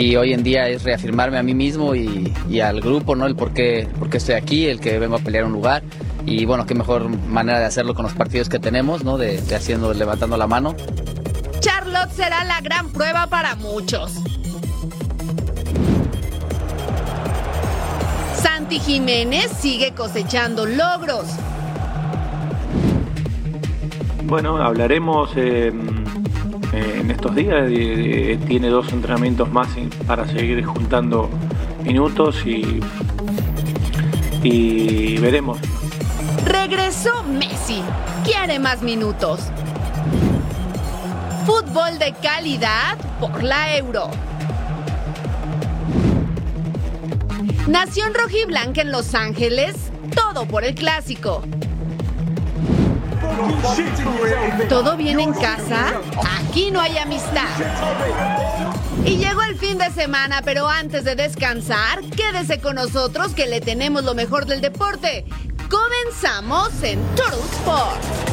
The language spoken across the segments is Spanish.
Y hoy en día es reafirmarme a mí mismo y, al grupo, ¿no? El por qué, por qué estoy aquí, el que vengo a pelear un lugar. Y bueno, qué mejor manera de hacerlo con los partidos que tenemos, ¿no? De, de haciendo, levantando la mano. Charlotte será la gran prueba para muchos. Santi Jiménez sigue cosechando logros. Bueno, hablaremos eh, en estos días. tiene dos entrenamientos más para seguir juntando minutos y, y veremos. Regresó Messi. Quiere más minutos. Fútbol de calidad por la Euro. Nación Rojiblanca en Los Ángeles, todo por el clásico. ¿Todo bien en casa? Aquí no hay amistad. Y llegó el fin de semana, pero antes de descansar, quédese con nosotros que le tenemos lo mejor del deporte. Comenzamos en Total Sport.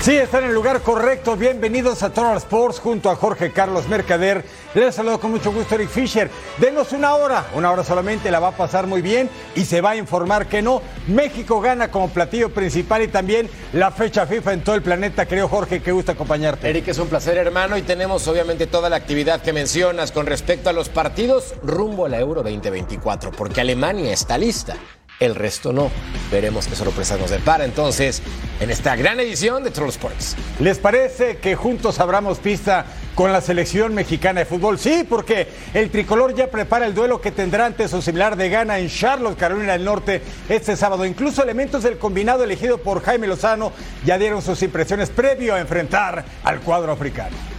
Sí, están en el lugar correcto. Bienvenidos a Total Sports junto a Jorge Carlos Mercader. Les saludo con mucho gusto Eric Fisher. Denos una hora, una hora solamente, la va a pasar muy bien y se va a informar que no. México gana como platillo principal y también la fecha FIFA en todo el planeta. Creo, Jorge, que gusta acompañarte. Eric, es un placer, hermano, y tenemos obviamente toda la actividad que mencionas con respecto a los partidos rumbo a la Euro 2024, porque Alemania está lista el resto no. Veremos qué sorpresas nos depara entonces en esta gran edición de Troll Sports. ¿Les parece que juntos abramos pista con la selección mexicana de fútbol? Sí, porque el tricolor ya prepara el duelo que tendrá ante su similar de gana en Charlotte, Carolina del Norte, este sábado. Incluso elementos del combinado elegido por Jaime Lozano ya dieron sus impresiones previo a enfrentar al cuadro africano.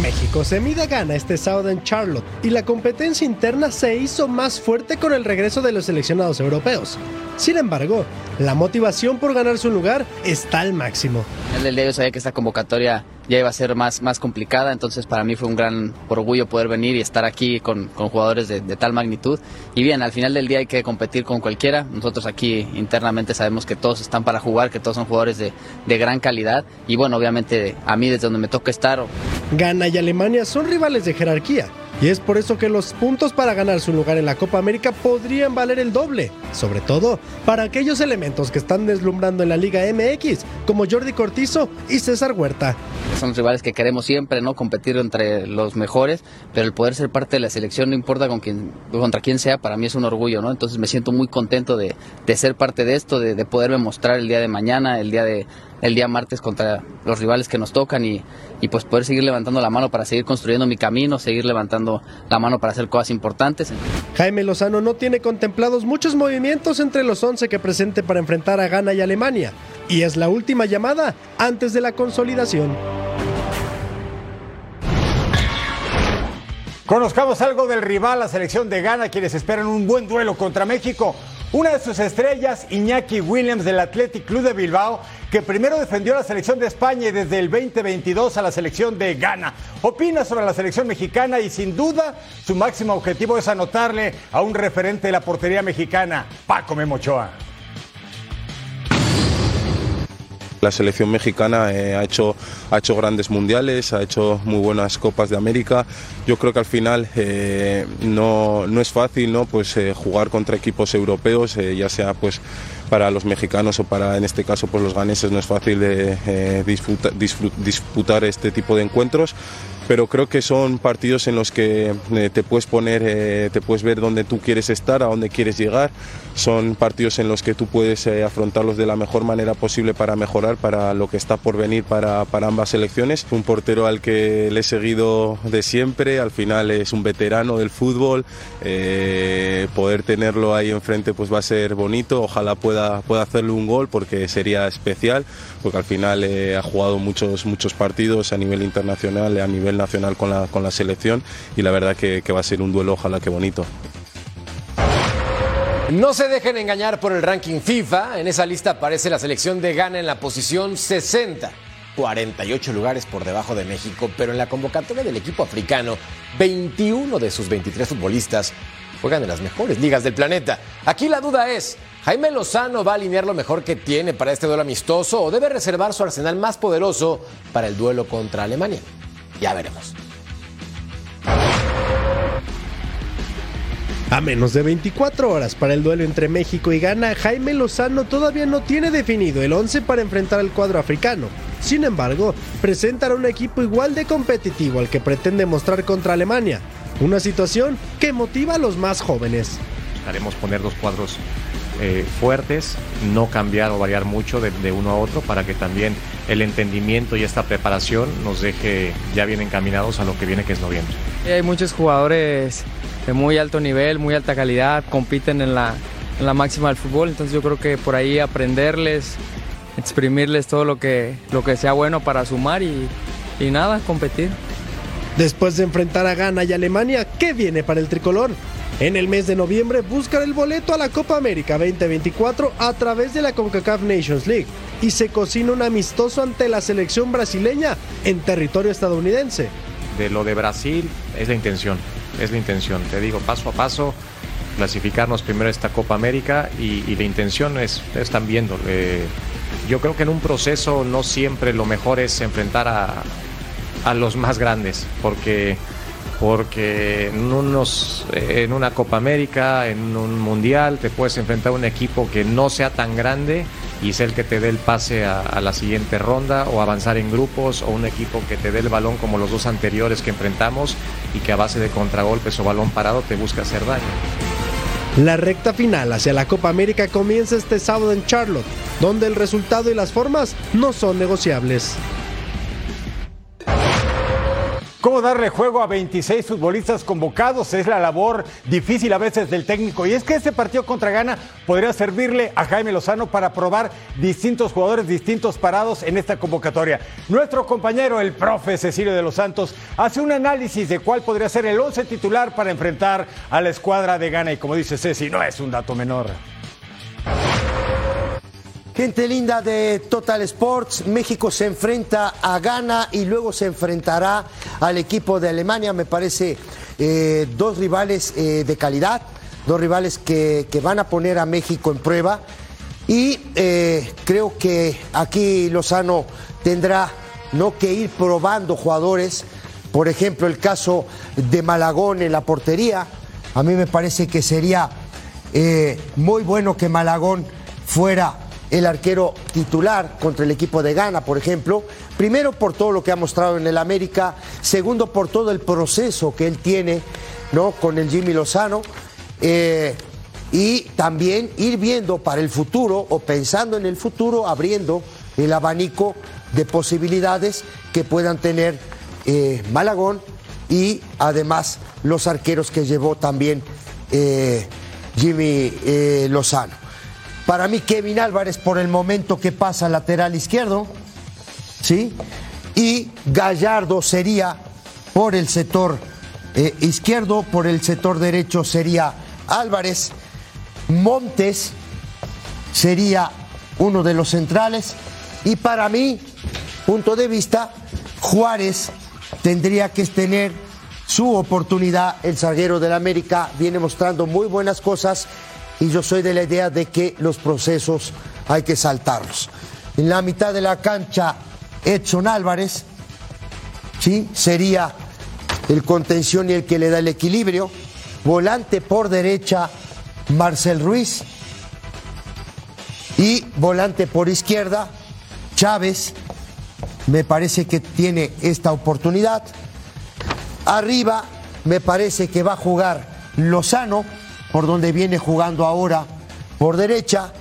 México se mide gana este sábado en Charlotte y la competencia interna se hizo más fuerte con el regreso de los seleccionados europeos. Sin embargo, la motivación por ganar su lugar está al máximo. El día yo sabía que esta convocatoria ya iba a ser más, más complicada, entonces para mí fue un gran orgullo poder venir y estar aquí con, jugadores de, tal magnitud. Y bien, al final del día hay que competir con cualquiera. Nosotros aquí internamente sabemos que todos están para jugar, que todos son jugadores de, de gran calidad. Y bueno, obviamente a mí desde donde me toca estar. Ghana y Alemania son rivales de jerarquía y es por eso que los puntos para ganar su lugar en la Copa América podrían valer el doble, sobre todo para aquellos elementos que están deslumbrando en la Liga MX, como Jordi Cortizo y César Huerta. Son rivales que queremos siempre, ¿no? Competir entre los mejores, pero el poder ser parte de la selección, no importa con quién, contra quién sea, para mí es un orgullo, ¿no? Entonces me siento muy contento de, ser parte de esto, de, de poderme mostrar el día de mañana, el día de, el día martes contra los rivales que nos tocan y, y, pues poder seguir levantando la mano para seguir construyendo mi camino, seguir levantando la mano para hacer cosas importantes. Jaime Lozano no tiene contemplados muchos movimientos entre los 11 que presente para enfrentar a Ghana y Alemania y es la última llamada antes de la consolidación. Conozcamos algo del rival, la selección de Ghana, quienes esperan un buen duelo contra México. Una de sus estrellas, Iñaki Williams del Athletic Club de Bilbao, que primero defendió a la selección de España y desde el 2022 a la selección de Ghana. Opina sobre la selección mexicana y sin duda su máximo objetivo es anotarle a un referente de la portería mexicana, Paco Memochoa. La selección mexicana eh, ha, hecho, ha hecho grandes mundiales, ha hecho muy buenas Copas de América. Yo creo que al final eh, no, es fácil ¿no? Pues, eh, jugar contra equipos europeos, ya sea pues, para los mexicanos o para en este caso pues, los ganeses, no es fácil de, disputar este tipo de encuentros pero creo que son partidos en los que eh, te puedes poner, eh, te puedes ver dónde tú quieres estar, a dónde quieres llegar. Son partidos en los que tú puedes eh, afrontarlos de la mejor manera posible para mejorar, para lo que está por venir para, para, ambas selecciones. Un portero al que le he seguido de siempre, al final es un veterano del fútbol. poder tenerlo ahí enfrente pues va a ser bonito. Ojalá pueda, pueda hacerle un gol porque sería especial, porque al final ha jugado muchos, muchos partidos a nivel internacional, a nivel nacional con la, con la selección y la verdad que, que va a ser un duelo, ojalá que bonito. No se dejen engañar por el ranking FIFA. En esa lista aparece la selección de Ghana en la posición 60. 48 lugares por debajo de México, pero en la convocatoria del equipo africano, 21 de sus 23 futbolistas juegan en las mejores ligas del planeta. Aquí la duda es, Jaime Lozano va a alinear lo mejor que tiene para este duelo amistoso o debe reservar su arsenal más poderoso para el duelo contra Alemania. Ya veremos. A menos de 24 horas para el duelo entre México y Ghana, Jaime Lozano todavía no tiene definido el 11 para enfrentar al cuadro africano. Sin embargo, presentará un equipo igual de competitivo al que pretende mostrar contra Alemania, una situación que motiva a los más jóvenes. Haremos poner dos cuadros eh, fuertes, no cambiar o variar mucho de, de, uno a otro para que también el entendimiento y esta preparación nos deje ya bien encaminados a lo que viene que es noviembre. Hay muchos jugadores de muy alto nivel, muy alta calidad, compiten en la, en la máxima del fútbol, entonces yo creo que por ahí aprenderles, exprimirles todo lo que, lo que sea bueno para sumar y, y nada, competir. Después de enfrentar a Ghana y Alemania, ¿qué viene para el tricolor? En el mes de noviembre buscar el boleto a la Copa América 2024 a través de la CONCACAF Nations League y se cocina un amistoso ante la selección brasileña en territorio estadounidense. De lo de Brasil es la intención, es la intención. Te digo, paso a paso, clasificarnos primero a esta Copa América y, y la intención es, están viendo. Eh, yo creo que en un proceso no siempre lo mejor es enfrentar a los más grandes, porque, porque en, unos, en una Copa América, en un Mundial, te puedes enfrentar a un equipo que no sea tan grande y es el que te dé el pase a, a, la siguiente ronda o avanzar en grupos o un equipo que te dé el balón como los dos anteriores que enfrentamos y que a base de contragolpes o balón parado te busca hacer daño. La recta final hacia la Copa América comienza este sábado en Charlotte, donde el resultado y las formas no son negociables. ¿Cómo darle juego a 26 futbolistas convocados? Es la labor difícil a veces del técnico. Y es que este partido contra Ghana podría servirle a Jaime Lozano para probar distintos jugadores, distintos parados en esta convocatoria. Nuestro compañero, el profe Cecilio de los Santos, hace un análisis de cuál podría ser el 11 titular para enfrentar a la escuadra de Ghana. Y como dice Ceci, no es un dato menor. Gente linda de Total Sports, México se enfrenta a Ghana y luego se enfrentará al equipo de Alemania. Me parece eh, dos rivales eh, de calidad, dos rivales que, que, van a poner a México en prueba. Y eh, creo que aquí Lozano tendrá no que ir probando jugadores. Por ejemplo, el caso de Malagón en la portería. A mí me parece que sería muy bueno que Malagón fuera el arquero titular contra el equipo de Ghana, por ejemplo. Primero por todo lo que ha mostrado en el América, segundo por todo el proceso que él tiene ¿no? con el Jimmy Lozano. Eh, y también ir viendo para el futuro o pensando en el futuro, abriendo el abanico de posibilidades que puedan tener eh, Malagón y además los arqueros que llevó también eh, Jimmy Lozano. Para mí, Kevin Álvarez, por el momento que pasa lateral izquierdo, ¿sí? Y Gallardo sería por el sector eh, izquierdo, por el sector derecho sería Álvarez. Montes sería uno de los centrales. Y para mí, punto de vista, Juárez tendría que tener su oportunidad. El zaguero del América viene mostrando muy buenas cosas y yo soy de la idea de que los procesos hay que saltarlos. En la mitad de la cancha, Edson Álvarez, ¿sí? Sería el contención y el que le da el equilibrio. Volante por derecha, Marcel Ruiz. Y volante por izquierda, Chávez. Me parece que tiene esta oportunidad. Arriba, me parece que va a jugar Lozano por donde viene jugando ahora por derecha.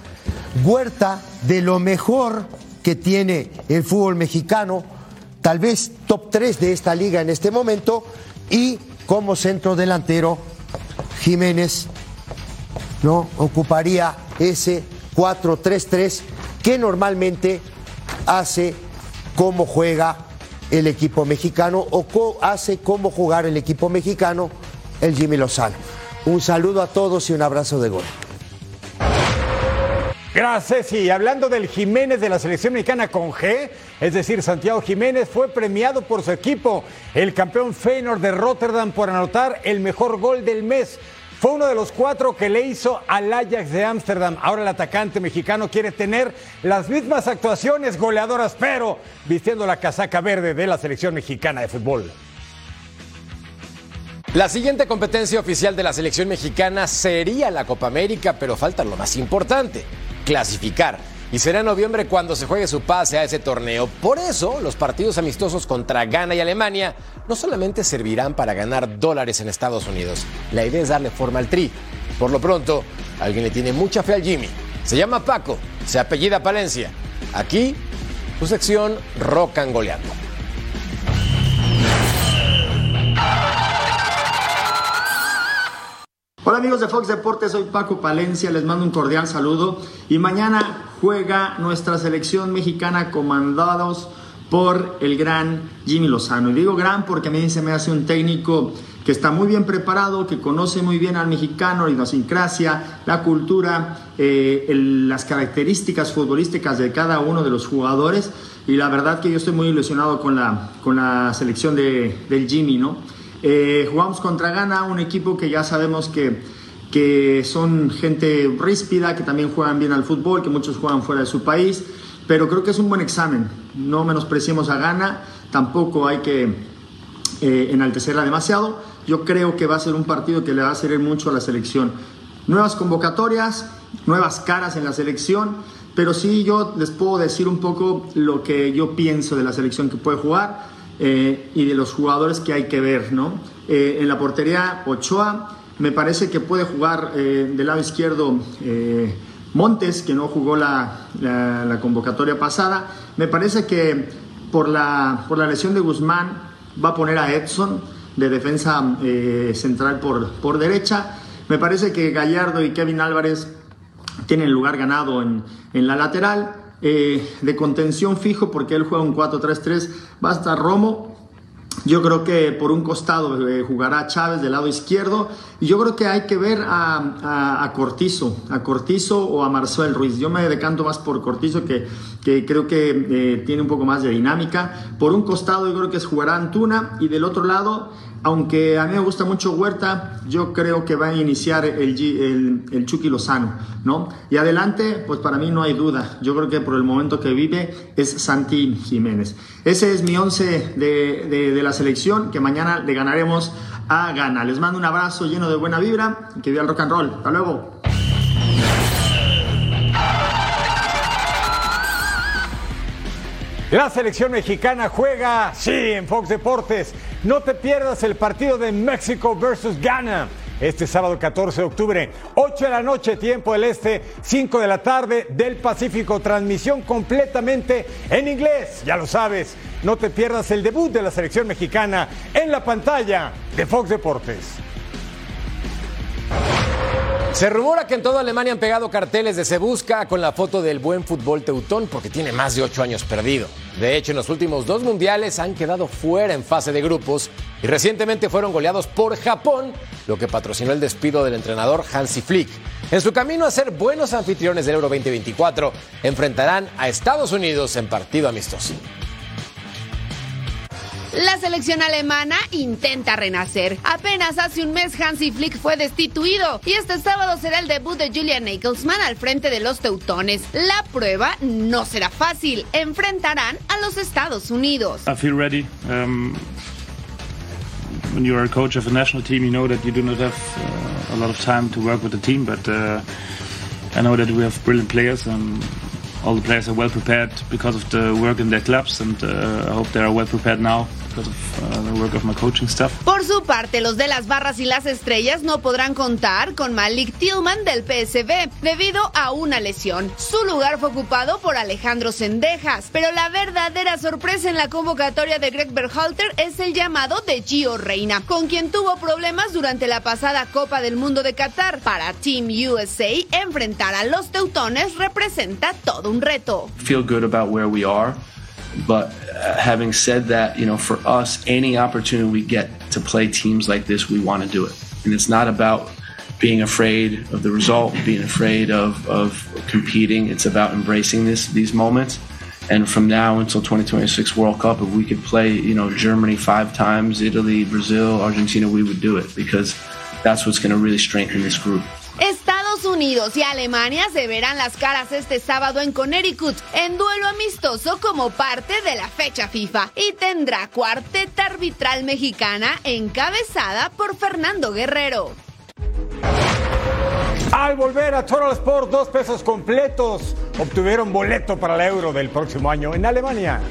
Huerta, de lo mejor que tiene el fútbol mexicano, tal vez top 3 de esta liga en este momento, y como centro delantero, Jiménez ¿no? ocuparía ese 4-3-3 que normalmente hace como juega el equipo mexicano o hace como jugar el equipo mexicano el Jimmy Lozano. Un saludo a todos y un abrazo de gol. Gracias, y hablando del Jiménez de la selección mexicana con G, es decir, Santiago Jiménez fue premiado por su equipo, el campeón Feyenoord de Rotterdam, por anotar el mejor gol del mes. Fue uno de los cuatro que le hizo al Ajax de Ámsterdam. Ahora el atacante mexicano quiere tener las mismas actuaciones goleadoras, pero vistiendo la casaca verde de la selección mexicana de fútbol. La siguiente competencia oficial de la selección mexicana sería la Copa América, pero falta lo más importante, clasificar. Y será en noviembre cuando se juegue su pase a ese torneo. Por eso, los partidos amistosos contra Ghana y Alemania no solamente servirán para ganar dólares en Estados Unidos. La idea es darle forma al tri. Por lo pronto, alguien le tiene mucha fe al Jimmy. Se llama Paco, se apellida Palencia. Aquí, su sección Rock and Hola amigos de Fox Deportes, soy Paco Palencia, les mando un cordial saludo y mañana juega nuestra selección mexicana comandados por el gran Jimmy Lozano. Y digo gran porque a mí se me hace un técnico que está muy bien preparado, que conoce muy bien al mexicano, la idiosincrasia, la cultura, eh, las características futbolísticas de cada uno de los jugadores. Y la verdad que yo estoy muy ilusionado con la, con la selección de, del Jimmy, ¿no? Eh, jugamos contra Ghana, un equipo que ya sabemos que, que son gente ríspida, que también juegan bien al fútbol, que muchos juegan fuera de su país, pero creo que es un buen examen. No menospreciemos a Ghana, tampoco hay que eh, enaltecerla demasiado. Yo creo que va a ser un partido que le va a servir mucho a la selección. Nuevas convocatorias, nuevas caras en la selección, pero sí yo les puedo decir un poco lo que yo pienso de la selección que puede jugar eh, y de los jugadores que hay que ver, ¿no? Eh, en la portería, Ochoa, me parece que puede jugar eh, del lado izquierdo Montes, que no jugó la, convocatoria pasada. Me parece que por la, por la lesión de Guzmán va a poner a Edson de defensa central por, por derecha. Me parece que Gallardo y Kevin Álvarez tienen lugar ganado en, en la lateral. Eh, de contención fijo, porque él juega un 4-3-3, va a estar Romo. Yo creo que por un costado eh, jugará Chávez del lado izquierdo. Y yo creo que hay que ver a, Cortizo, a Cortizo o a Marcel Ruiz. Yo me decanto más por Cortizo, que, que creo que eh, tiene un poco más de dinámica. Por un costado, yo creo que jugará Antuna. Y del otro lado, aunque a mí me gusta mucho Huerta, yo creo que va a iniciar el, el, Chucky Lozano, ¿no? Y adelante, pues para mí no hay duda. Yo creo que por el momento que vive es Santi Jiménez. Ese es mi once de, de- de la selección, que mañana le ganaremos a Ghana. Les mando un abrazo lleno de buena vibra y que viva el rock and roll. Hasta luego. La selección mexicana juega, sí, en Fox Deportes. No te pierdas el partido de México versus Ghana. Este sábado 14 de octubre, 8 de la noche, tiempo del este, 5 de la tarde del Pacífico. Transmisión completamente en inglés, ya lo sabes. No te pierdas el debut de la selección mexicana en la pantalla de Fox Deportes. Se rumora que en toda Alemania han pegado carteles de Se Busca con la foto del buen fútbol teutón porque tiene más de ocho años perdido. De hecho, en los últimos dos mundiales han quedado fuera en fase de grupos y recientemente fueron goleados por Japón, lo que patrocinó el despido del entrenador Hansi Flick. En su camino a ser buenos anfitriones del Euro 2024, enfrentarán a Estados Unidos en partido amistoso. La selección alemana intenta renacer. Apenas hace un mes Hansi Flick fue destituido y este sábado será el debut de Julian Nagelsmann al frente de los teutones. La prueba no será fácil. Enfrentarán a los Estados Unidos. I feel ready. Um, when you are a coach of a national team, you know that you do not have uh, a lot of time to work with the team, but uh, I know that we have brilliant players and all the players are well prepared because of the work in their clubs, and uh, I hope they are well prepared now uh. Por su parte, los de las barras y las estrellas no podrán contar con Malik Tillman del PSV debido a una lesión. Su lugar fue ocupado por Alejandro Sendejas, pero la verdadera sorpresa en la convocatoria de Greg Berhalter es el llamado de Gio Reina, con quien tuvo problemas durante la pasada Copa del Mundo de Qatar. Para Team USA, enfrentar a los teutones representa todo un reto. feel good about where we are. But having said that, you know, for us, any opportunity we get to play teams like this, we want to do it. And it's not about being afraid of the result, being afraid of, of competing. It's about embracing this these moments. And from now until 2026 World Cup, if we could play, you know, Germany five times, Italy, Brazil, Argentina, we would do it because that's what's going to really strengthen this group. Estados Unidos y Alemania se verán las caras este sábado en Connecticut en duelo amistoso como parte de la fecha FIFA y tendrá cuarteta arbitral mexicana encabezada por Fernando Guerrero. Al volver a Total Sport, dos pesos completos obtuvieron boleto para el Euro del próximo año en Alemania.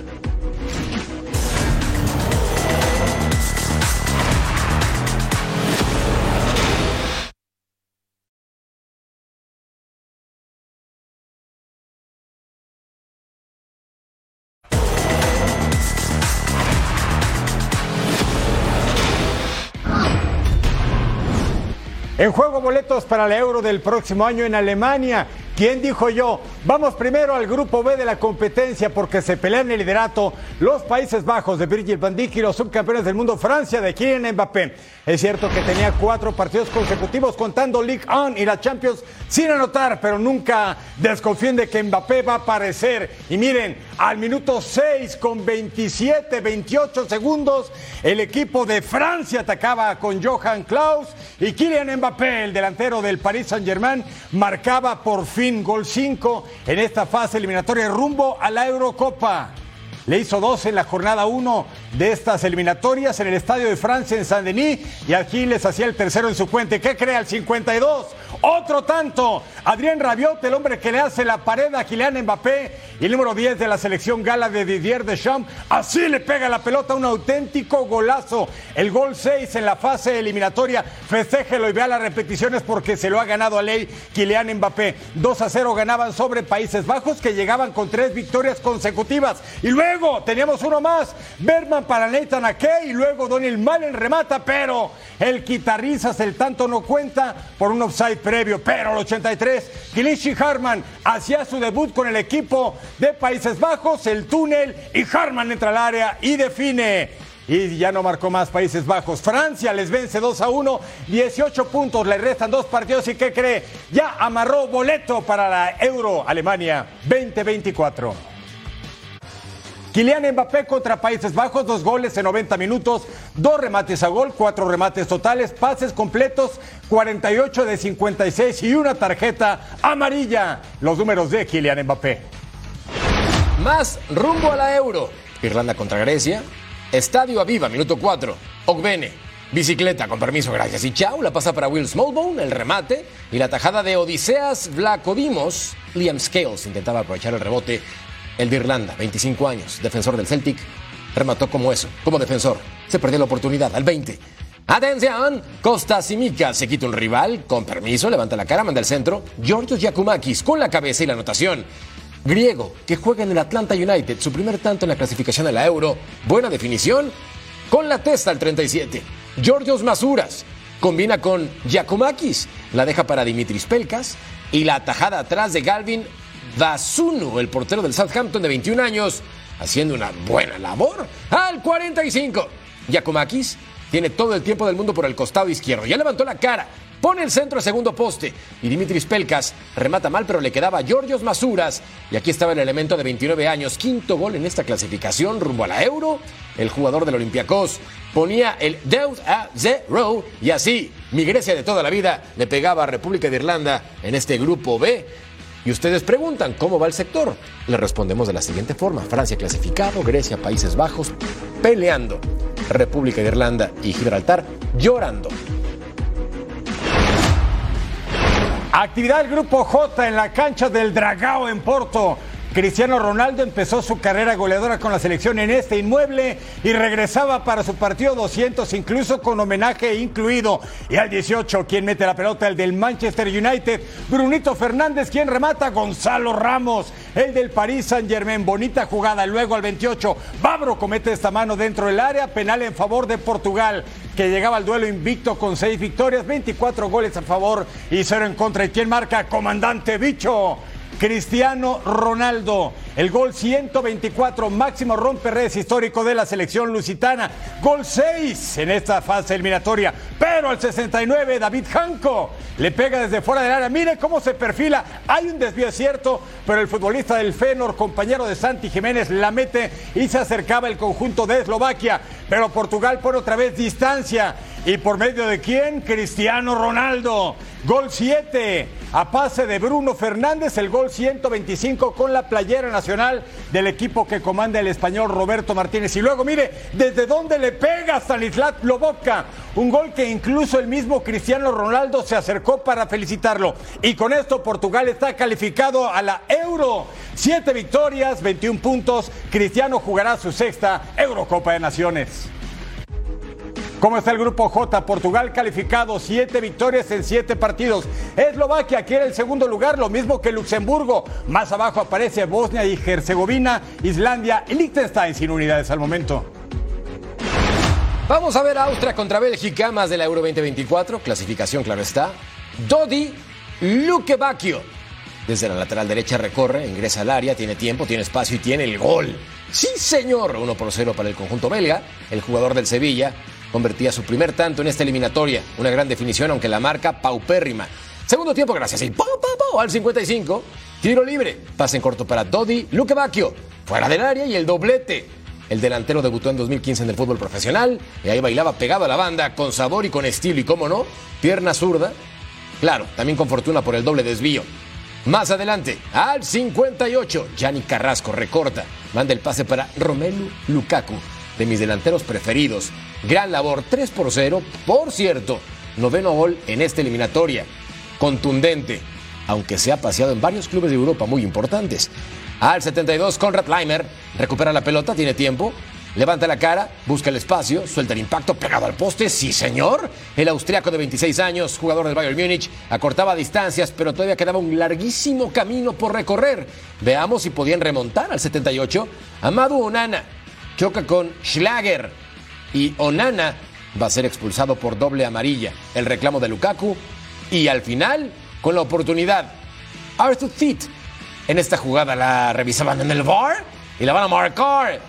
En juego boletos para el Euro del próximo año en Alemania. ¿Quién dijo yo? Vamos primero al grupo B de la competencia porque se pelean el liderato los Países Bajos de Virgil van Dijk y los subcampeones del mundo Francia de Kylian Mbappé. Es cierto que tenía cuatro partidos consecutivos contando League On y la Champions sin anotar, pero nunca desconfíen de que Mbappé va a aparecer. Y miren, al minuto 6 con 27, 28 segundos, el equipo de Francia atacaba con Johan Klaus y Kylian Mbappé, el delantero del Paris Saint-Germain, marcaba por fin gol 5 en esta fase eliminatoria rumbo a la Eurocopa. Le hizo dos en la jornada 1 de estas eliminatorias en el Estadio de Francia en Saint-Denis y aquí les hacía el tercero en su cuenta. ¿Qué crea? El 52. Otro tanto. Adrián Rabiot, el hombre que le hace la pared a Kylian Mbappé y el número 10 de la selección gala de Didier Deschamps. Así le pega la pelota, un auténtico golazo. El gol 6 en la fase eliminatoria. Festéjelo y vea las repeticiones porque se lo ha ganado a ley Kylian Mbappé. 2 a 0 ganaban sobre Países Bajos que llegaban con tres victorias consecutivas. Y luego teníamos uno más. Berman para Nathan Ake y luego Donald Malen remata, pero el guitarrizas el tanto no cuenta por un offside previo. Pero al 83, Kilishi Harman hacía su debut con el equipo de Países Bajos, el túnel, y Harman entra al área y define. Y ya no marcó más Países Bajos. Francia les vence 2 a 1, 18 puntos, le restan dos partidos y ¿qué cree? Ya amarró boleto para la Euro Alemania 2024. Kylian Mbappé contra Países Bajos, dos goles en 90 minutos, dos remates a gol, cuatro remates totales, pases completos, 48 de 56 y una tarjeta amarilla. Los números de Kylian Mbappé. Más rumbo a la Euro. Irlanda contra Grecia. Estadio Aviva, minuto 4. Ogbene. Bicicleta, con permiso, gracias. Y chau, la pasa para Will Smallbone, el remate. Y la tajada de Odiseas Vlacodimos. Liam Scales intentaba aprovechar el rebote el de Irlanda, 25 años, defensor del Celtic, remató como eso, como defensor. Se perdió la oportunidad al 20. Atención, Costa Simica se quita un rival, con permiso, levanta la cara, manda al centro. Georgios Yakumakis con la cabeza y la anotación. Griego, que juega en el Atlanta United, su primer tanto en la clasificación a la Euro. Buena definición, con la testa al 37. Georgios Masuras combina con Yakumakis, la deja para Dimitris Pelkas y la atajada atrás de Galvin Dasunu, el portero del Southampton de 21 años, haciendo una buena labor. Al 45, Yakumakis tiene todo el tiempo del mundo por el costado izquierdo. Ya levantó la cara, pone el centro al segundo poste y Dimitris Pelkas remata mal, pero le quedaba a Georgios Masuras. Y aquí estaba el elemento de 29 años, quinto gol en esta clasificación rumbo a la Euro. El jugador del Olympiacos ponía el Deus a zero y así mi Grecia de toda la vida le pegaba a República de Irlanda en este grupo B. Y ustedes preguntan, ¿cómo va el sector? Le respondemos de la siguiente forma. Francia clasificado, Grecia, Países Bajos peleando, República de Irlanda y Gibraltar llorando. Actividad del Grupo J en la cancha del Dragao en Porto. Cristiano Ronaldo empezó su carrera goleadora con la selección en este inmueble y regresaba para su partido 200, incluso con homenaje incluido. Y al 18, quien mete la pelota, el del Manchester United, Brunito Fernández, quien remata, Gonzalo Ramos, el del Paris Saint Germain, bonita jugada. Luego al 28, Babro comete esta mano dentro del área, penal en favor de Portugal que llegaba al duelo invicto con seis victorias, 24 goles a favor y cero en contra. ¿Y quién marca? Comandante Bicho. Cristiano Ronaldo. El gol 124, máximo romperres histórico de la selección lusitana. Gol 6 en esta fase eliminatoria. Pero al 69, David Janco le pega desde fuera del área. Mire cómo se perfila. Hay un desvío cierto, pero el futbolista del Fenor, compañero de Santi Jiménez, la mete y se acercaba el conjunto de Eslovaquia. Pero Portugal pone otra vez distancia. ¿Y por medio de quién? Cristiano Ronaldo. Gol 7 a pase de Bruno Fernández, el gol 125 con la playera nacional del equipo que comanda el español Roberto Martínez. Y luego, mire, desde dónde le pega Stanislat Lobotka. Un gol que incluso el mismo Cristiano Ronaldo se acercó para felicitarlo. Y con esto Portugal está calificado a la Euro. Siete victorias, 21 puntos. Cristiano jugará su sexta Eurocopa de Naciones. ¿Cómo está el grupo J? Portugal calificado, siete victorias en siete partidos. Eslovaquia quiere el segundo lugar, lo mismo que Luxemburgo. Más abajo aparece Bosnia y Herzegovina, Islandia y Liechtenstein sin unidades al momento. Vamos a ver Austria contra Bélgica, más de la Euro 2024. Clasificación, claro está. Dodi Lukebakio. Desde la lateral derecha recorre, ingresa al área, tiene tiempo, tiene espacio y tiene el gol. Sí, señor. 1 por 0 para el conjunto belga. El jugador del Sevilla convertía su primer tanto en esta eliminatoria. Una gran definición, aunque la marca paupérrima. Segundo tiempo, gracias. Y al 55. Tiro libre. Pase en corto para Dodi Lukebakio. Fuera del área y el doblete. El delantero debutó en 2015 en el fútbol profesional y ahí bailaba pegado a la banda con sabor y con estilo y, cómo no, pierna zurda. Claro, también con fortuna por el doble desvío. Más adelante, al 58, Gianni Carrasco recorta, manda el pase para Romelu Lukaku, de mis delanteros preferidos. Gran labor, 3 por 0. Por cierto, noveno gol en esta eliminatoria. Contundente, aunque se ha paseado en varios clubes de Europa muy importantes. Al 72, Conrad Leimer recupera la pelota, tiene tiempo. Levanta la cara, busca el espacio, suelta el impacto pegado al poste. Sí, señor. El austriaco de 26 años, jugador del Bayern Múnich, acortaba distancias, pero todavía quedaba un larguísimo camino por recorrer. Veamos si podían remontar al 78. Amadu Onana choca con Schlager y Onana va a ser expulsado por doble amarilla. El reclamo de Lukaku y al final, con la oportunidad, Arthur Thiet. En esta jugada la revisaban en el bar y la van a marcar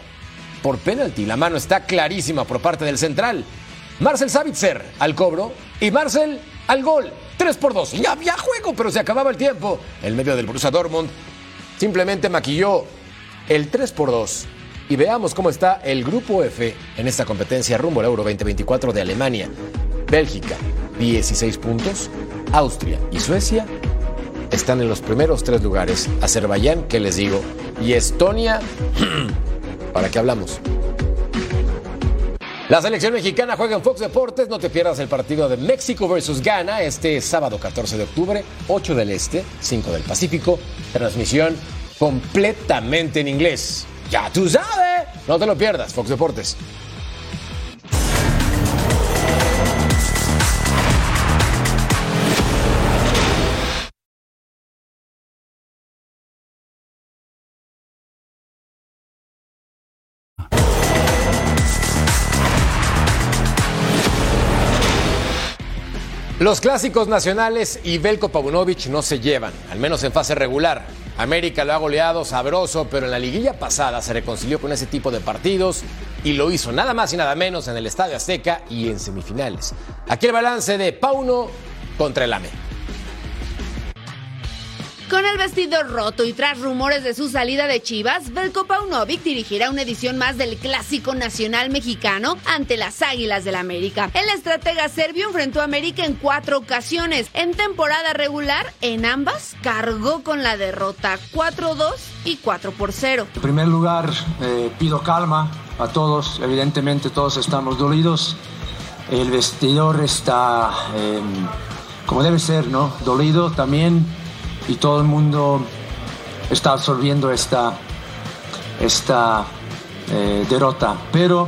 por penalti. La mano está clarísima por parte del central. Marcel Savitzer al cobro y Marcel al gol. 3 por 2. Ya había juego, pero se acababa el tiempo. El medio del Borussia Dortmund simplemente maquilló el 3 por 2 y veamos cómo está el grupo F en esta competencia rumbo al Euro 2024 de Alemania. Bélgica, 16 puntos. Austria y Suecia están en los primeros tres lugares. Azerbaiyán, ¿qué les digo? Y Estonia, ¿para qué hablamos? La selección mexicana juega en Fox Deportes. No te pierdas el partido de México versus Ghana este sábado 14 de octubre, 8 del Este, 5 del Pacífico. Transmisión completamente en inglés. Ya tú sabes. No te lo pierdas, Fox Deportes. Los clásicos nacionales y Belko Paunovic no se llevan, al menos en fase regular. América lo ha goleado sabroso, pero en la liguilla pasada se reconcilió con ese tipo de partidos y lo hizo nada más y nada menos en el Estadio Azteca y en semifinales. Aquí el balance de Pauno contra el AME. Con el vestido roto y tras rumores de su salida de Chivas, Belko Paunovic dirigirá una edición más del Clásico Nacional Mexicano ante las Águilas del América. El estratega serbio enfrentó a América en cuatro ocasiones. En temporada regular, en ambas, cargó con la derrota 4-2 y 4 0. En primer lugar, eh, pido calma a todos. Evidentemente todos estamos dolidos. El vestidor está eh, como debe ser, ¿no? Dolido también y todo el mundo está absorbiendo esta, esta eh, derrota. Pero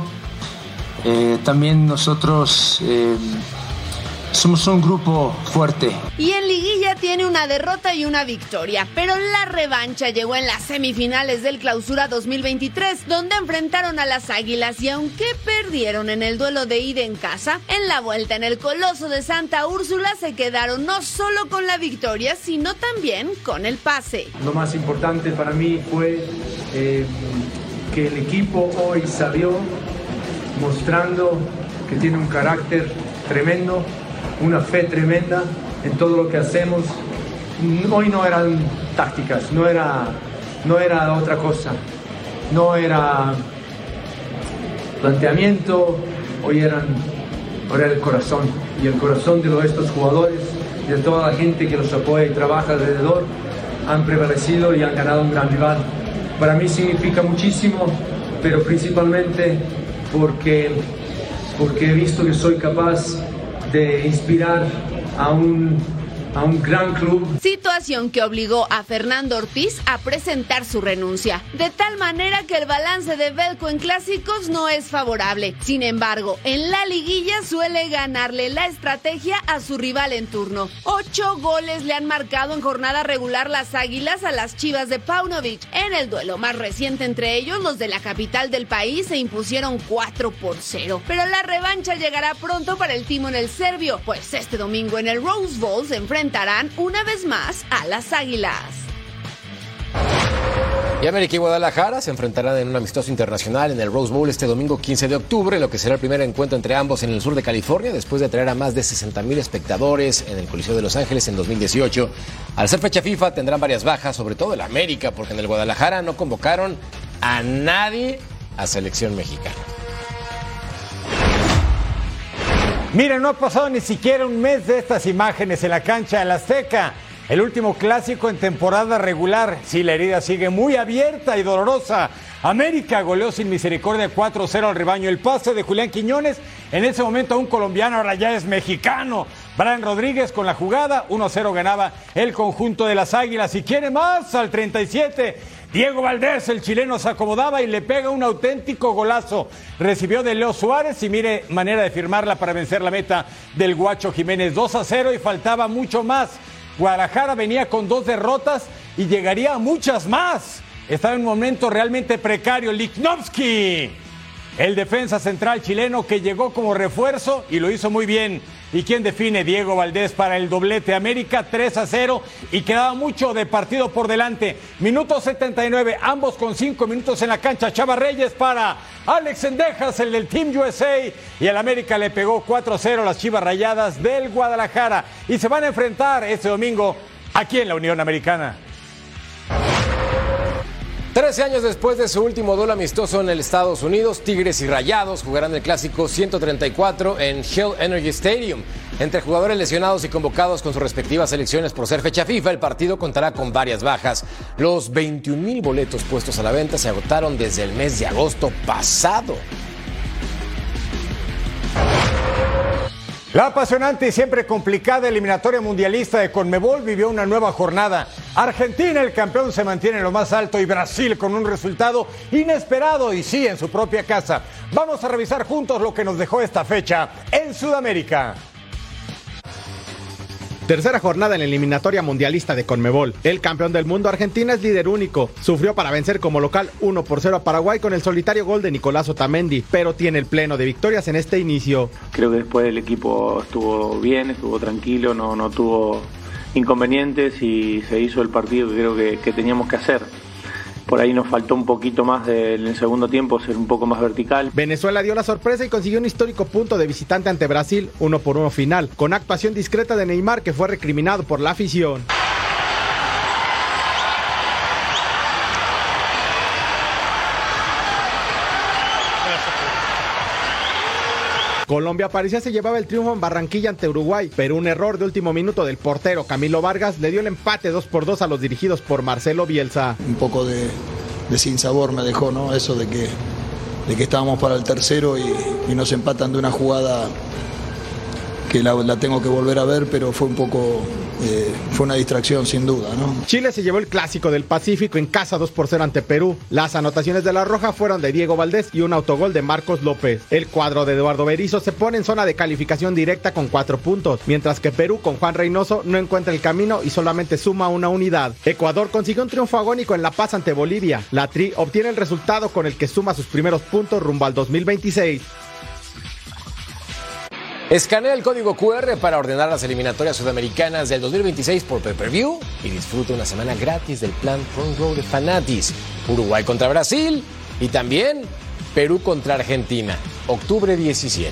eh, también nosotros eh, somos un grupo fuerte. Y en liguilla tiene una derrota y una victoria, pero la revancha llegó en las semifinales del Clausura 2023, donde enfrentaron a las Águilas y aunque perdieron en el duelo de ida en casa, en la vuelta en el Coloso de Santa Úrsula se quedaron no solo con la victoria, sino también con el pase. Lo más importante para mí fue eh, que el equipo hoy salió mostrando que tiene un carácter tremendo, una fe tremenda en todo lo que hacemos. Hoy no eran tácticas, no era, no era otra cosa, no era planteamiento, hoy eran ahora el corazón. Y el corazón de estos jugadores de toda la gente que los apoya y trabaja alrededor han prevalecido y han ganado un gran rival. Para mí significa muchísimo, pero principalmente porque, porque he visto que soy capaz de inspirar a un a un gran club. Situación que obligó a Fernando Ortiz a presentar su renuncia, de tal manera que el balance de Belco en clásicos no es favorable. Sin embargo, en la liguilla suele ganarle la estrategia a su rival en turno. Ocho goles le han marcado en jornada regular las Águilas a las Chivas de Paunovic. En el duelo más reciente entre ellos, los de la capital del país se impusieron 4 por 0. Pero la revancha llegará pronto para el en el serbio, pues este domingo en el Rose Bowl se enfrenta enfrentarán una vez más a las Águilas. Y América y Guadalajara se enfrentarán en un amistoso internacional en el Rose Bowl este domingo 15 de octubre, lo que será el primer encuentro entre ambos en el sur de California, después de atraer a más de 60 mil espectadores en el Coliseo de Los Ángeles en 2018. Al ser fecha FIFA tendrán varias bajas, sobre todo el América, porque en el Guadalajara no convocaron a nadie a selección mexicana. Miren, no ha pasado ni siquiera un mes de estas imágenes en la cancha de la Azteca. El último clásico en temporada regular. Sí, la herida sigue muy abierta y dolorosa. América goleó sin misericordia 4-0 al rebaño. El pase de Julián Quiñones, en ese momento un colombiano, ahora ya es mexicano. Brian Rodríguez con la jugada, 1-0 ganaba el conjunto de las Águilas. Y quiere más al 37. Diego Valdés, el chileno, se acomodaba y le pega un auténtico golazo. Recibió de Leo Suárez y mire, manera de firmarla para vencer la meta del Guacho Jiménez. 2 a 0 y faltaba mucho más. Guadalajara venía con dos derrotas y llegaría a muchas más. Estaba en un momento realmente precario. Lichnowsky, el defensa central chileno que llegó como refuerzo y lo hizo muy bien. ¿Y quién define Diego Valdés para el doblete América 3 a 0 y quedaba mucho de partido por delante? Minuto 79, ambos con 5 minutos en la cancha. Chava Reyes para Alex Endejas, el del Team USA. Y el América le pegó 4 a 0 a las Chivas Rayadas del Guadalajara. Y se van a enfrentar este domingo aquí en la Unión Americana. Trece años después de su último duelo amistoso en el Estados Unidos, Tigres y Rayados jugarán el clásico 134 en Shell Energy Stadium. Entre jugadores lesionados y convocados con sus respectivas selecciones por ser fecha FIFA, el partido contará con varias bajas. Los 21 mil boletos puestos a la venta se agotaron desde el mes de agosto pasado. La apasionante y siempre complicada eliminatoria mundialista de Conmebol vivió una nueva jornada. Argentina, el campeón, se mantiene en lo más alto y Brasil con un resultado inesperado y sí en su propia casa. Vamos a revisar juntos lo que nos dejó esta fecha en Sudamérica. Tercera jornada en la eliminatoria mundialista de Conmebol. El campeón del mundo Argentina es líder único. Sufrió para vencer como local 1 por 0 a Paraguay con el solitario gol de Nicolás Otamendi, pero tiene el pleno de victorias en este inicio. Creo que después el equipo estuvo bien, estuvo tranquilo, no, no tuvo inconvenientes y se hizo el partido que creo que, que teníamos que hacer. Por ahí nos faltó un poquito más en el segundo tiempo, ser un poco más vertical. Venezuela dio la sorpresa y consiguió un histórico punto de visitante ante Brasil, uno por uno final, con actuación discreta de Neymar que fue recriminado por la afición. Colombia parecía se llevaba el triunfo en Barranquilla ante Uruguay, pero un error de último minuto del portero Camilo Vargas le dio el empate 2 por 2 a los dirigidos por Marcelo Bielsa. Un poco de, de sinsabor me dejó, ¿no? Eso de que, de que estábamos para el tercero y, y nos empatan de una jugada que la, la, tengo que volver a ver, pero fue un poco, eh, fue una distracción sin duda. ¿no? Chile se llevó el clásico del Pacífico en casa 2 por 0 ante Perú. Las anotaciones de la Roja fueron de Diego Valdés y un autogol de Marcos López. El cuadro de Eduardo Berizzo se pone en zona de calificación directa con 4 puntos, mientras que Perú con Juan Reynoso no encuentra el camino y solamente suma una unidad. Ecuador consiguió un triunfo agónico en La Paz ante Bolivia. La Tri obtiene el resultado con el que suma sus primeros puntos rumbo al 2026. Escanea el código QR para ordenar las eliminatorias sudamericanas del 2026 por pay-per-view y disfruta una semana gratis del plan Front Row de Fanatis. Uruguay contra Brasil y también Perú contra Argentina, octubre 17.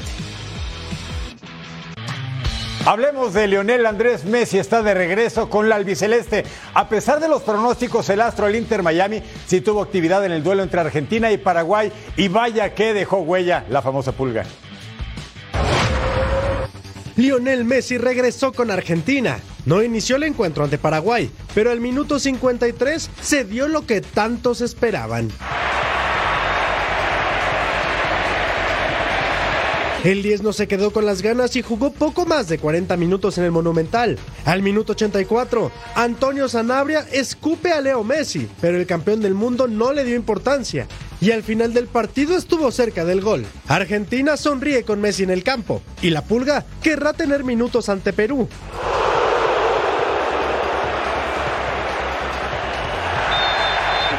Hablemos de Lionel Andrés Messi, está de regreso con la albiceleste. A pesar de los pronósticos, el astro del Inter Miami sí tuvo actividad en el duelo entre Argentina y Paraguay y vaya que dejó huella la famosa pulga. Lionel Messi regresó con Argentina. No inició el encuentro ante Paraguay, pero al minuto 53 se dio lo que tantos esperaban. El 10 no se quedó con las ganas y jugó poco más de 40 minutos en el Monumental. Al minuto 84, Antonio Sanabria escupe a Leo Messi, pero el campeón del mundo no le dio importancia. Y al final del partido estuvo cerca del gol. Argentina sonríe con Messi en el campo y la Pulga querrá tener minutos ante Perú.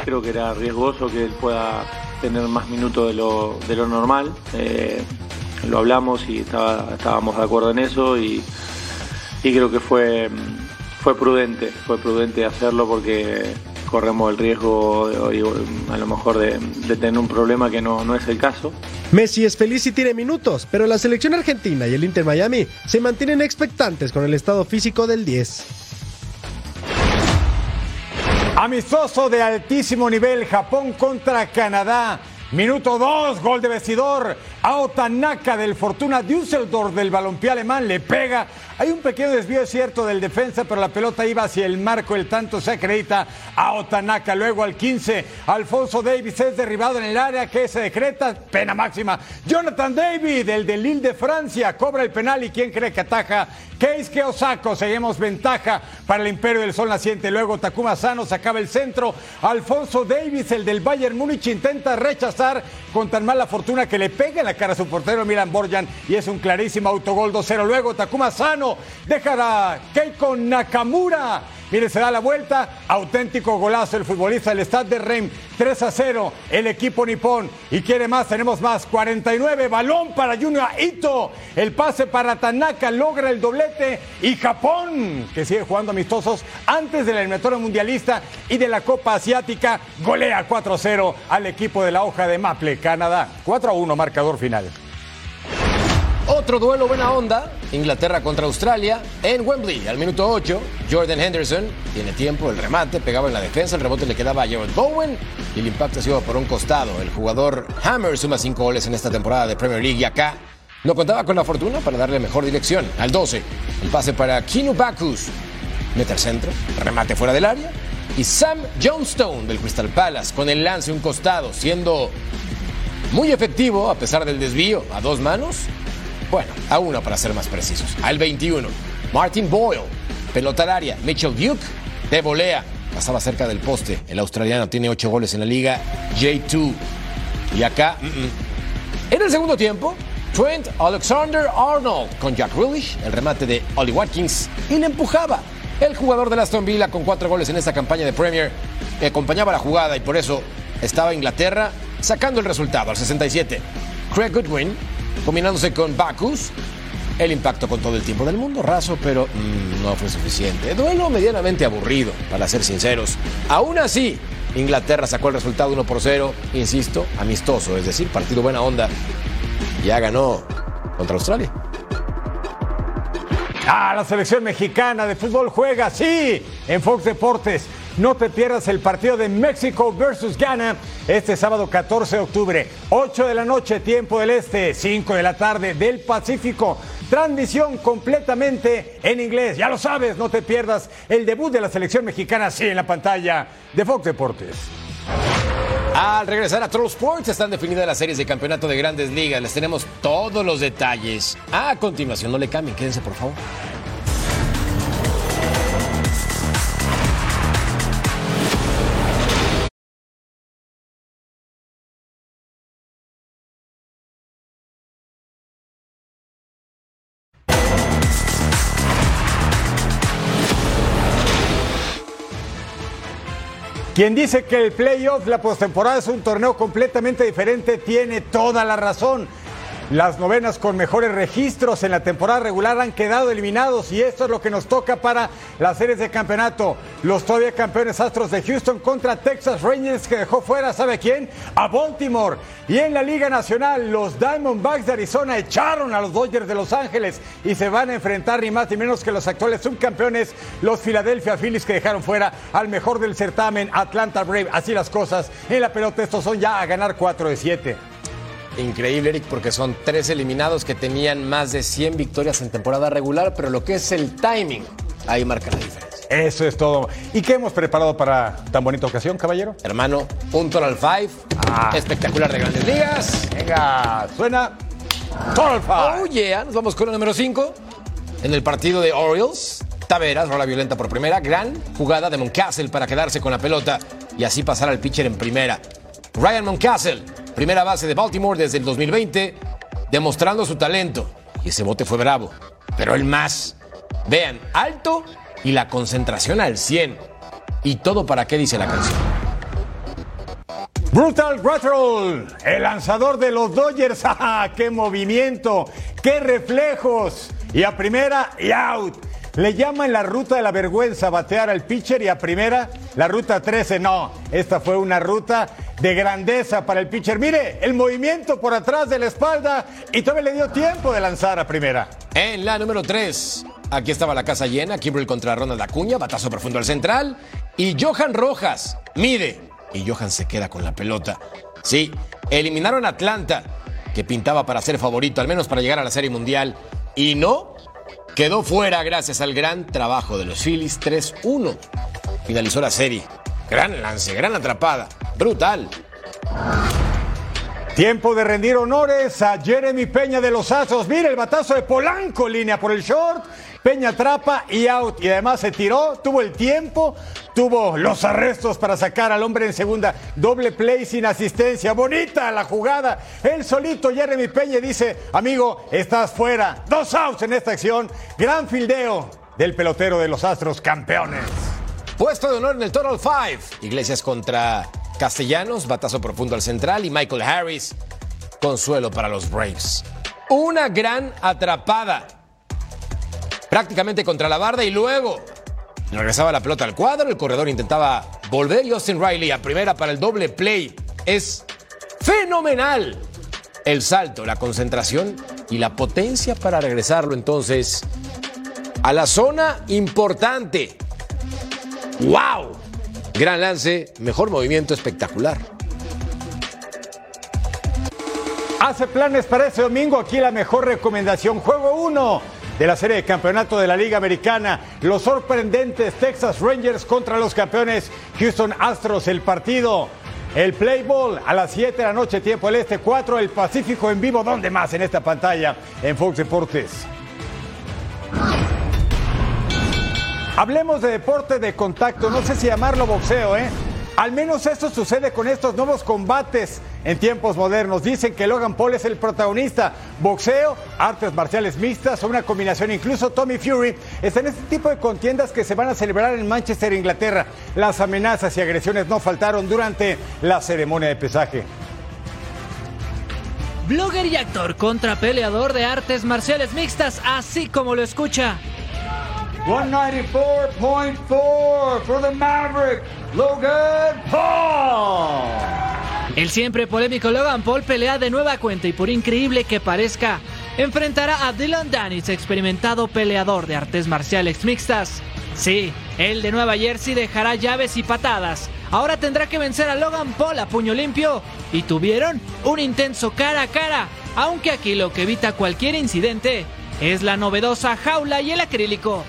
Creo que era riesgoso que él pueda tener más minutos de lo, normal. Eh, lo hablamos y estábamos de acuerdo en eso y, y creo que fue, fue prudente, fue prudente hacerlo porque corremos el riesgo de- a lo mejor de, de tener un problema que no, no es el caso. Messi es feliz y tiene minutos, pero la selección argentina y el Inter Miami se mantienen expectantes con el estado físico del 10. Amistoso de altísimo nivel, Japón contra Canadá. Minuto 2, gol de vestidor. Ao Tanaka del Fortuna Düsseldorf del balompié alemán le pega. Hay un pequeño desvío es cierto del defensa, pero la pelota iba hacia el marco. El tanto se acredita a Otanaka. Luego al 15, Alfonso Davis es derribado en el área que se decreta pena máxima. Jonathan David, el de Lille de Francia, cobra el penal y quién cree que ataja. Keisuke Osako, seguimos ventaja para el Imperio del Sol Naciente. Luego Takuma Sano sacaba el centro. Alfonso Davis, el del Bayern Múnich, intenta rechazar con tan mala fortuna que le pega la cara su portero Milan Borjan y es un clarísimo autogol 2-0. Luego Takuma Sano deja a Keiko Nakamura. Mire, se da la vuelta, auténtico golazo el futbolista del Stade de Reims, 3 a 0, el equipo nipón. Y quiere más, tenemos más, 49, balón para Junior Ito, el pase para Tanaka, logra el doblete y Japón, que sigue jugando amistosos antes de la eliminatoria mundialista y de la Copa Asiática, golea 4 a 0 al equipo de la hoja de Maple, Canadá. 4 a 1, marcador final. Otro duelo buena onda, Inglaterra contra Australia en Wembley. Al minuto 8, Jordan Henderson tiene tiempo, el remate, pegaba en la defensa, el rebote le quedaba a Jared Bowen y el impacto se iba por un costado. El jugador Hammer suma 5 goles en esta temporada de Premier League y acá no contaba con la fortuna para darle mejor dirección. Al 12, el pase para Kinu Bakus, mete al centro, remate fuera del área y Sam Johnstone del Crystal Palace con el lance un costado, siendo muy efectivo a pesar del desvío a dos manos. Bueno, a uno para ser más precisos. Al 21, Martin Boyle, pelota al área. Mitchell Duke, de volea. Pasaba cerca del poste. El australiano tiene ocho goles en la liga. J2. Y acá, en el segundo tiempo, Trent Alexander Arnold con Jack Grealish, el remate de Ollie Watkins, y le empujaba. El jugador de Aston Villa con cuatro goles en esta campaña de Premier acompañaba la jugada y por eso estaba Inglaterra sacando el resultado al 67. Craig Goodwin combinándose con Bacchus. El impacto con todo el tiempo del mundo, raso, pero mm, no fue suficiente. Duelo medianamente aburrido, para ser sinceros. Aún así, Inglaterra sacó el resultado 1 por 0, insisto, amistoso, es decir, partido buena onda. Ya ganó contra Australia. Ah, la selección mexicana de fútbol juega, sí, en Fox Deportes. No te pierdas el partido de México versus Ghana este sábado 14 de octubre, 8 de la noche, tiempo del este, 5 de la tarde del Pacífico. Transmisión completamente en inglés. Ya lo sabes, no te pierdas el debut de la selección mexicana, sí, en la pantalla de Fox Deportes. Al regresar a Troll Sports están definidas las series de campeonato de grandes ligas. Les tenemos todos los detalles. A continuación, no le cambien, quédense por favor. Quien dice que el playoff, la postemporada es un torneo completamente diferente, tiene toda la razón. Las novenas con mejores registros en la temporada regular han quedado eliminados y esto es lo que nos toca para las series de campeonato. Los todavía campeones Astros de Houston contra Texas Rangers que dejó fuera, ¿sabe quién? A Baltimore. Y en la Liga Nacional, los Diamondbacks de Arizona echaron a los Dodgers de Los Ángeles y se van a enfrentar ni más ni menos que los actuales subcampeones, los Philadelphia Phillies que dejaron fuera al mejor del certamen, Atlanta Brave. Así las cosas en la pelota, estos son ya a ganar 4 de 7. Increíble, Eric, porque son tres eliminados que tenían más de 100 victorias en temporada regular, pero lo que es el timing, ahí marca la diferencia. Eso es todo. ¿Y qué hemos preparado para tan bonita ocasión, caballero? Hermano, un Total Five espectacular de grandes ligas. Venga, suena Total Five. Oh yeah, nos vamos con el número 5. En el partido de Orioles, Taveras rola violenta por primera, gran jugada de Moncastle para quedarse con la pelota y así pasar al pitcher en primera. Ryan Moncastle, primera base de Baltimore desde el 2020, demostrando su talento. Y ese bote fue bravo, pero el más. Vean, alto y la concentración al 100. ¿Y todo para qué dice la canción? Brutal Rattle, el lanzador de los Dodgers. ¡Ah, ¡Qué movimiento! ¡Qué reflejos! Y a primera y out. Le llaman la ruta de la vergüenza batear al pitcher y a primera la ruta 13. No, esta fue una ruta de grandeza para el pitcher. Mire, el movimiento por atrás de la espalda y todavía le dio tiempo de lanzar a primera. En la número 3, aquí estaba la casa llena. Kimbrel contra Ronald Acuña, batazo profundo al central. Y Johan Rojas mide. Y Johan se queda con la pelota. Sí, eliminaron a Atlanta, que pintaba para ser favorito, al menos para llegar a la Serie Mundial. Y no, quedó fuera gracias al gran trabajo de los Phillies 3-1. Finalizó la serie. Gran lance, gran atrapada. Brutal. Tiempo de rendir honores a Jeremy Peña de los Astros. Mire el batazo de Polanco, línea por el short. Peña atrapa y out. Y además se tiró, tuvo el tiempo, tuvo los arrestos para sacar al hombre en segunda. Doble play sin asistencia. Bonita la jugada. Él solito, Jeremy Peña, dice: Amigo, estás fuera. Dos outs en esta acción. Gran fildeo del pelotero de los Astros, campeones. Puesto de honor en el Total Five. Iglesias contra Castellanos, batazo profundo al central y Michael Harris, consuelo para los Braves. Una gran atrapada. Prácticamente contra la barda y luego regresaba la pelota al cuadro, el corredor intentaba volver y Austin Riley a primera para el doble play. Es fenomenal el salto, la concentración y la potencia para regresarlo entonces a la zona importante. ¡Wow! Gran lance, mejor movimiento espectacular. Hace planes para ese domingo. Aquí la mejor recomendación. Juego 1 de la serie de campeonato de la Liga Americana. Los sorprendentes Texas Rangers contra los campeones Houston Astros. El partido. El play ball a las 7 de la noche, tiempo del este, 4 el Pacífico en vivo. ¿Dónde más en esta pantalla? En Fox Deportes. Hablemos de deporte de contacto, no sé si llamarlo boxeo, ¿eh? Al menos esto sucede con estos nuevos combates en tiempos modernos. Dicen que Logan Paul es el protagonista. Boxeo, artes marciales mixtas o una combinación. Incluso Tommy Fury está en este tipo de contiendas que se van a celebrar en Manchester, Inglaterra. Las amenazas y agresiones no faltaron durante la ceremonia de pesaje. Blogger y actor contra peleador de artes marciales mixtas, así como lo escucha. 194.4 for the Maverick, Logan Paul. El siempre polémico Logan Paul pelea de nueva cuenta y por increíble que parezca, enfrentará a Dylan Danis, experimentado peleador de artes marciales mixtas. Sí, el de Nueva Jersey dejará llaves y patadas. Ahora tendrá que vencer a Logan Paul a puño limpio. Y tuvieron un intenso cara a cara, aunque aquí lo que evita cualquier incidente es la novedosa jaula y el acrílico.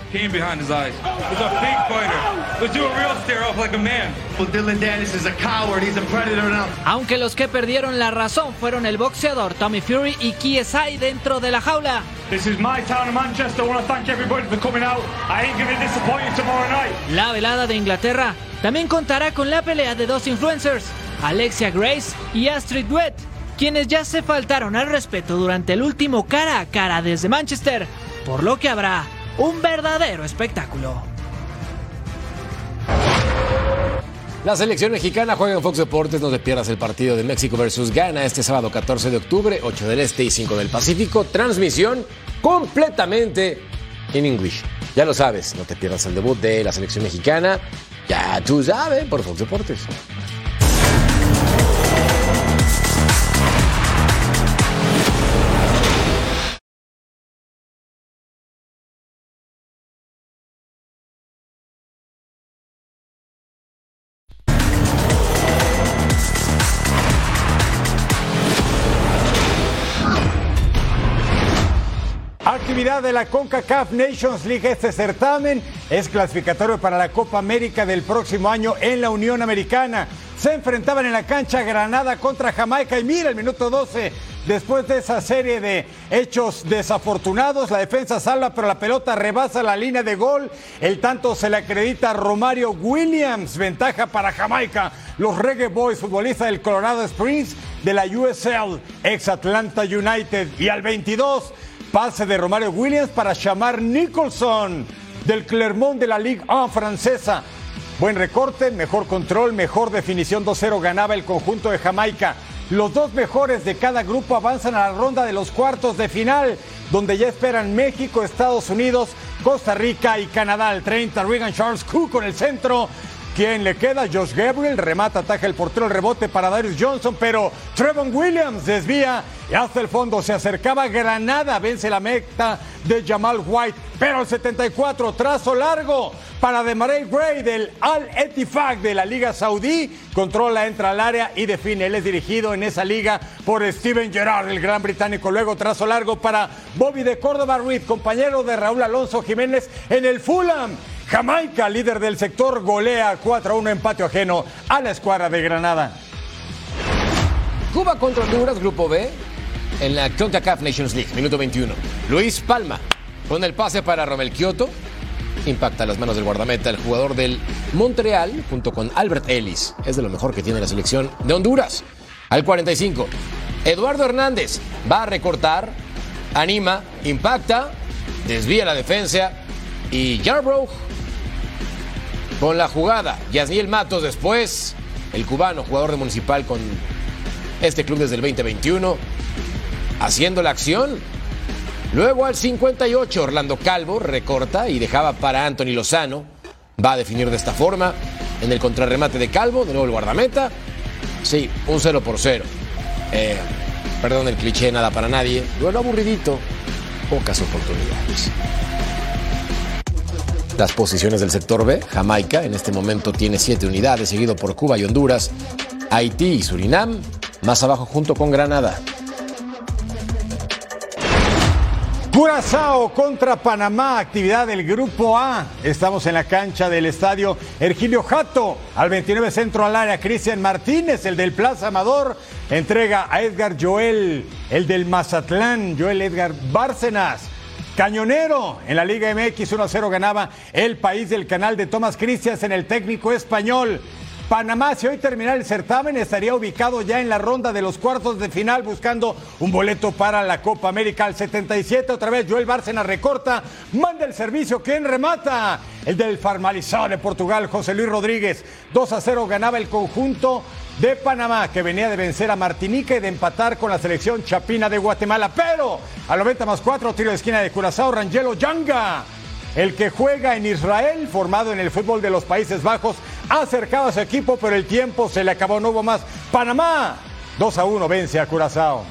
Aunque los que perdieron la razón fueron el boxeador Tommy Fury y KSI dentro de la jaula. This is my town of Manchester. I want to thank everybody for coming out. I ain't gonna disappoint you tomorrow night. La velada de Inglaterra también contará con la pelea de dos influencers, Alexia Grace y Astrid Duet quienes ya se faltaron al respeto durante el último cara a cara desde Manchester, por lo que habrá un verdadero espectáculo. La selección mexicana juega en Fox Deportes, no te pierdas el partido de México versus Ghana este sábado 14 de octubre, 8 del Este y 5 del Pacífico. Transmisión completamente en inglés. Ya lo sabes, no te pierdas el debut de la selección mexicana. Ya tú sabes, por Fox Deportes. De la CONCACAF Nations League. Este certamen es clasificatorio para la Copa América del próximo año en la Unión Americana. Se enfrentaban en la cancha Granada contra Jamaica y mira el minuto 12. Después de esa serie de hechos desafortunados, la defensa salva, pero la pelota rebasa la línea de gol. El tanto se le acredita a Romario Williams, ventaja para Jamaica. Los Reggae Boys, futbolistas del Colorado Springs de la USL, ex Atlanta United. Y al 22, pase de Romario Williams para Shamar Nicholson del Clermont de la Ligue 1 francesa. Buen recorte, mejor control, mejor definición 2-0 ganaba el conjunto de Jamaica. Los dos mejores de cada grupo avanzan a la ronda de los cuartos de final, donde ya esperan México, Estados Unidos, Costa Rica y Canadá. El 30, Regan Charles Cook con el centro. ¿Quién le queda? Josh Gabriel remata, ataja el portero, el rebote para Darius Johnson, pero Trevon Williams desvía y hasta el fondo se acercaba Granada, vence la meta de Jamal White, pero el 74, trazo largo para Demaray Gray del Al Ettifaq de la Liga Saudí, controla, entra al área y define. Él es dirigido en esa liga por Steven Gerrard, el gran británico. Luego trazo largo para Bobby de Córdoba Ruiz, compañero de Raúl Alonso Jiménez en el Fulham. Jamaica, líder del sector, golea 4 a 1 empate ajeno a la escuadra de Granada. Cuba contra Honduras, grupo B, en la CONCACAF Nations League, minuto 21. Luis Palma con el pase para Romel Kioto. Impacta las manos del guardameta, el jugador del Montreal, junto con Albert Ellis. Es de lo mejor que tiene la selección de Honduras. Al 45, Eduardo Hernández va a recortar, anima, impacta, desvía la defensa y Yarbrough con la jugada. Yasniel Matos después, el cubano, jugador de Municipal con este club desde el 2021, haciendo la acción. Luego al 58, Orlando Calvo recorta y dejaba para Anthony Lozano. Va a definir de esta forma. En el contrarremate de Calvo, de nuevo el guardameta. Sí, un 0 por 0. Eh, perdón el cliché, nada para nadie. Luego aburridito, pocas oportunidades. Las posiciones del sector B, Jamaica en este momento tiene 7 unidades, seguido por Cuba y Honduras, Haití y Surinam, más abajo junto con Granada. Curazao contra Panamá, actividad del Grupo A. Estamos en la cancha del estadio Ergilio Jato. Al 29 centro al área, Cristian Martínez, el del Plaza Amador, entrega a Edgar Joel, el del Mazatlán, Joel Edgar Bárcenas. Cañonero en la Liga MX 1-0 ganaba el país del canal de Tomás Cristias en el técnico español. Panamá, si hoy terminara el certamen, estaría ubicado ya en la ronda de los cuartos de final buscando un boleto para la Copa América. Al 77, otra vez Joel Bárcena recorta, manda el servicio. ¿Quién remata? El del Farmalizado de Portugal, José Luis Rodríguez. 2 a 0 ganaba el conjunto de Panamá, que venía de vencer a Martinica y de empatar con la selección chapina de Guatemala. Pero a 90 más 4, tiro de esquina de Curazao, Rangelo Yanga. El que juega en Israel, formado en el fútbol de los Países Bajos, ha acercado a su equipo, pero el tiempo se le acabó, no hubo más. Panamá, 2 a 1, vence a Curazao.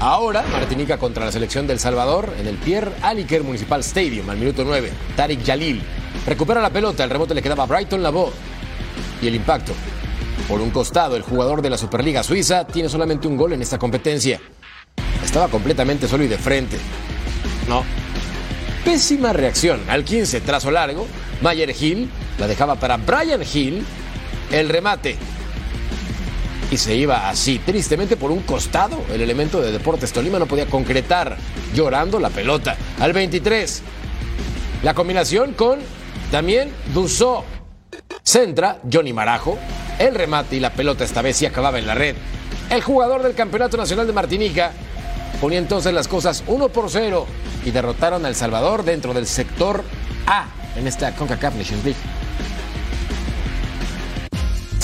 Ahora, Martinica contra la selección del Salvador en el Pierre Aliker Municipal Stadium al minuto 9. Tarik Jalil recupera la pelota, el rebote le quedaba a Brighton Labo. Y el impacto. Por un costado, el jugador de la Superliga Suiza tiene solamente un gol en esta competencia. Estaba completamente solo y de frente. No, pésima reacción. Al 15, trazo largo, Mayer Hill la dejaba para Brian Hill, el remate. Y se iba así, tristemente por un costado. El elemento de Deportes Tolima no podía concretar, llorando la pelota. Al 23, la combinación con también Dussault. Centra Johnny Marajo, el remate y la pelota esta vez sí acababa en la red. El jugador del Campeonato Nacional de Martinica ponía entonces las cosas 1 por 0 y derrotaron a El Salvador dentro del sector A en esta CONCACAF Nations League.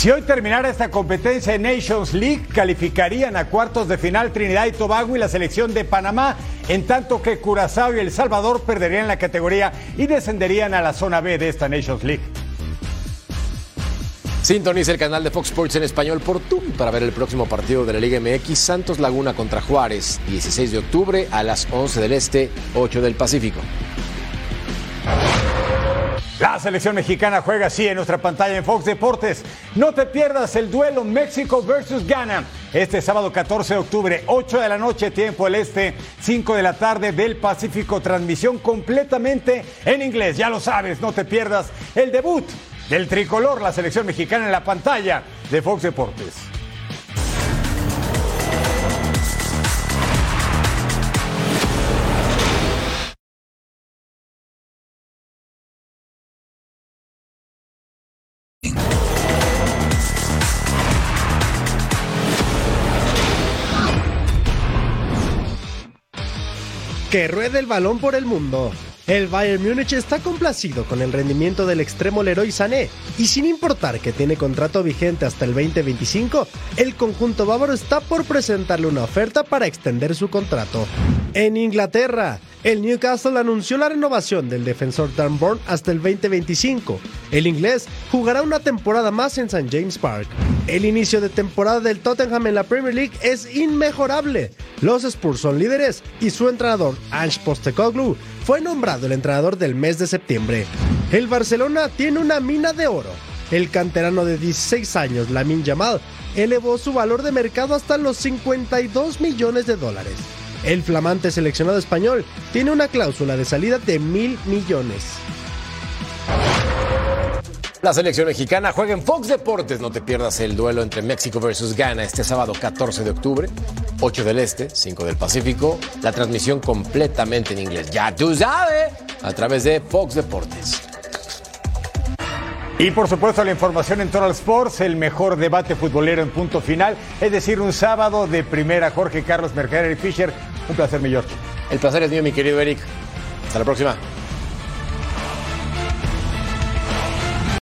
Si hoy terminara esta competencia en Nations League, calificarían a cuartos de final Trinidad y Tobago y la selección de Panamá, en tanto que Curazao y El Salvador perderían la categoría y descenderían a la zona B de esta Nations League. Sintoniza el canal de Fox Sports en español por Tubi para ver el próximo partido de la Liga MX Santos Laguna contra Juárez, 16 de octubre a las 11 del Este, 8 del Pacífico. La selección mexicana juega así en nuestra pantalla en Fox Deportes. No te pierdas el duelo México versus Ghana. Este sábado 14 de octubre, 8 de la noche, tiempo del este, 5 de la tarde del Pacífico. Transmisión completamente en inglés. Ya lo sabes, no te pierdas el debut del tricolor, la selección mexicana en la pantalla de Fox Deportes. Que ruede el balón por el mundo. El Bayern Múnich está complacido con el rendimiento del extremo Leroy Sané y sin importar que tiene contrato vigente hasta el 2025, el conjunto bávaro está por presentarle una oferta para extender su contrato. En Inglaterra, el Newcastle anunció la renovación del defensor Dan hasta el 2025. El inglés jugará una temporada más en St. James Park. El inicio de temporada del Tottenham en la Premier League es inmejorable. Los Spurs son líderes y su entrenador, Ange Postecoglou, fue nombrado el entrenador del mes de septiembre. El Barcelona tiene una mina de oro. El canterano de 16 años, Lamin Yamal, elevó su valor de mercado hasta los 52 millones de dólares. El flamante seleccionado español tiene una cláusula de salida de mil millones. La selección mexicana juega en Fox Deportes. No te pierdas el duelo entre México versus Ghana este sábado 14 de octubre, 8 del Este, 5 del Pacífico. La transmisión completamente en inglés. Ya tú sabes, a través de Fox Deportes. Y por supuesto la información en Total Sports, el mejor debate futbolero en punto final, es decir, un sábado de primera. Jorge Carlos Mercader y Fischer, un placer, mi George. El placer es mío, mi querido Eric. Hasta la próxima.